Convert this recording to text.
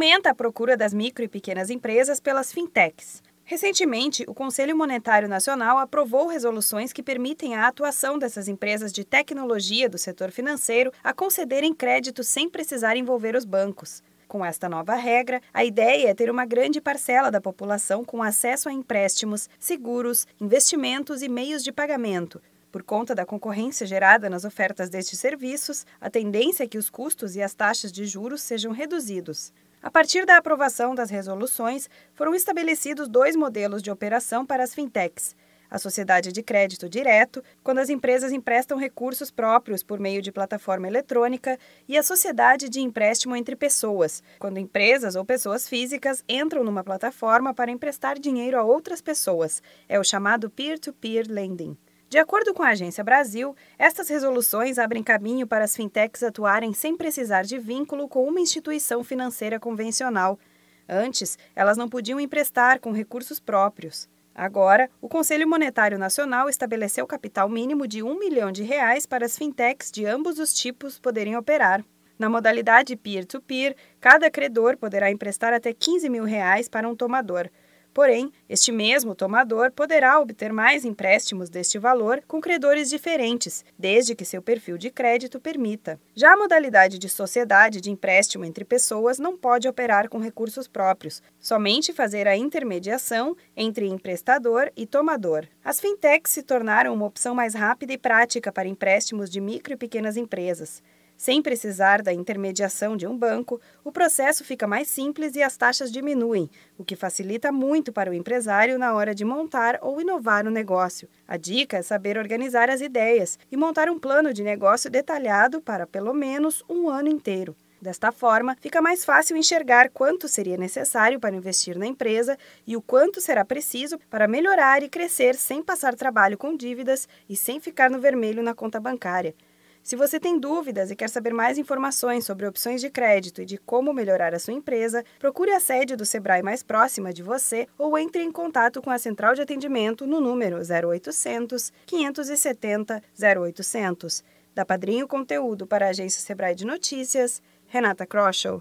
aumenta a procura das micro e pequenas empresas pelas fintechs. Recentemente, o Conselho Monetário Nacional aprovou resoluções que permitem a atuação dessas empresas de tecnologia do setor financeiro a concederem crédito sem precisar envolver os bancos. Com esta nova regra, a ideia é ter uma grande parcela da população com acesso a empréstimos, seguros, investimentos e meios de pagamento. Por conta da concorrência gerada nas ofertas destes serviços, a tendência é que os custos e as taxas de juros sejam reduzidos. A partir da aprovação das resoluções, foram estabelecidos dois modelos de operação para as fintechs. A sociedade de crédito direto, quando as empresas emprestam recursos próprios por meio de plataforma eletrônica, e a sociedade de empréstimo entre pessoas, quando empresas ou pessoas físicas entram numa plataforma para emprestar dinheiro a outras pessoas. É o chamado peer-to-peer -peer lending. De acordo com a Agência Brasil, estas resoluções abrem caminho para as fintechs atuarem sem precisar de vínculo com uma instituição financeira convencional. Antes, elas não podiam emprestar com recursos próprios. Agora, o Conselho Monetário Nacional estabeleceu capital mínimo de um milhão de reais para as fintechs de ambos os tipos poderem operar. Na modalidade peer-to-peer, -peer, cada credor poderá emprestar até 15 mil reais para um tomador. Porém, este mesmo tomador poderá obter mais empréstimos deste valor com credores diferentes, desde que seu perfil de crédito permita. Já a modalidade de sociedade de empréstimo entre pessoas não pode operar com recursos próprios, somente fazer a intermediação entre emprestador e tomador. As fintechs se tornaram uma opção mais rápida e prática para empréstimos de micro e pequenas empresas. Sem precisar da intermediação de um banco, o processo fica mais simples e as taxas diminuem, o que facilita muito para o empresário na hora de montar ou inovar o negócio. A dica é saber organizar as ideias e montar um plano de negócio detalhado para pelo menos um ano inteiro. Desta forma, fica mais fácil enxergar quanto seria necessário para investir na empresa e o quanto será preciso para melhorar e crescer sem passar trabalho com dívidas e sem ficar no vermelho na conta bancária. Se você tem dúvidas e quer saber mais informações sobre opções de crédito e de como melhorar a sua empresa, procure a sede do Sebrae mais próxima de você ou entre em contato com a central de atendimento no número 0800 570 0800. Da Padrinho Conteúdo para a agência Sebrae de Notícias, Renata Kroschel.